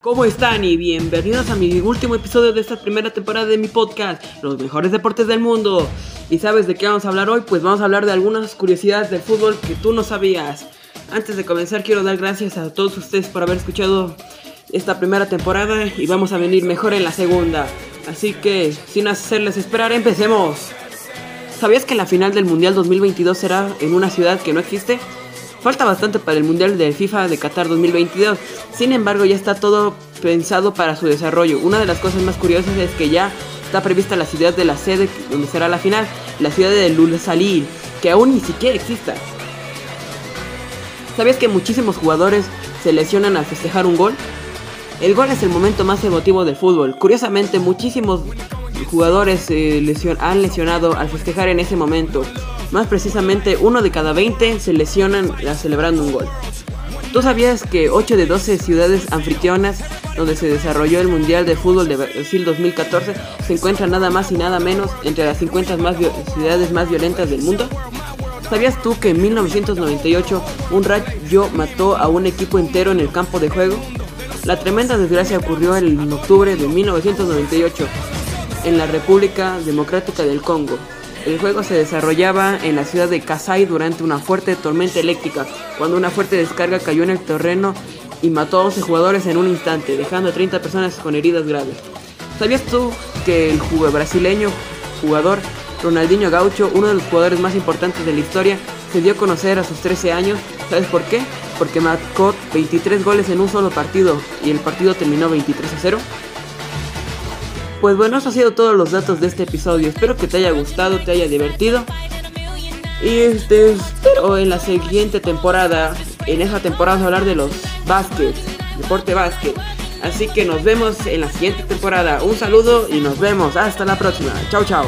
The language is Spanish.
¿Cómo están? Y bienvenidos a mi último episodio de esta primera temporada de mi podcast, Los mejores deportes del mundo. ¿Y sabes de qué vamos a hablar hoy? Pues vamos a hablar de algunas curiosidades del fútbol que tú no sabías. Antes de comenzar quiero dar gracias a todos ustedes por haber escuchado esta primera temporada y vamos a venir mejor en la segunda. Así que, sin hacerles esperar, empecemos. ¿Sabías que la final del Mundial 2022 será en una ciudad que no existe? Falta bastante para el Mundial de FIFA de Qatar 2022, sin embargo ya está todo pensado para su desarrollo. Una de las cosas más curiosas es que ya está prevista la ciudad de la sede donde será la final, la ciudad de Lulasalil, que aún ni siquiera exista. ¿Sabías que muchísimos jugadores se lesionan al festejar un gol? El gol es el momento más emotivo del fútbol. Curiosamente, muchísimos jugadores se han lesionado al festejar en ese momento. Más precisamente, uno de cada 20 se lesionan celebrando un gol. ¿Tú sabías que 8 de 12 ciudades anfitrionas donde se desarrolló el Mundial de Fútbol de Brasil 2014 se encuentran nada más y nada menos entre las 50 más ciudades más violentas del mundo? ¿Sabías tú que en 1998 un rayo mató a un equipo entero en el campo de juego? La tremenda desgracia ocurrió en octubre de 1998 en la República Democrática del Congo, el juego se desarrollaba en la ciudad de Kasai durante una fuerte tormenta eléctrica, cuando una fuerte descarga cayó en el terreno y mató a 11 jugadores en un instante, dejando a 30 personas con heridas graves. ¿Sabías tú que el jugador brasileño jugador Ronaldinho Gaucho, uno de los jugadores más importantes de la historia, se dio a conocer a sus 13 años? ¿Sabes por qué? Porque marcó 23 goles en un solo partido y el partido terminó 23 a 0. Pues bueno, eso ha sido todos los datos de este episodio. Espero que te haya gustado, te haya divertido. Y este, espero en la siguiente temporada, en esa temporada, hablar de los básquet, deporte básquet. Así que nos vemos en la siguiente temporada. Un saludo y nos vemos. Hasta la próxima. Chao, chao.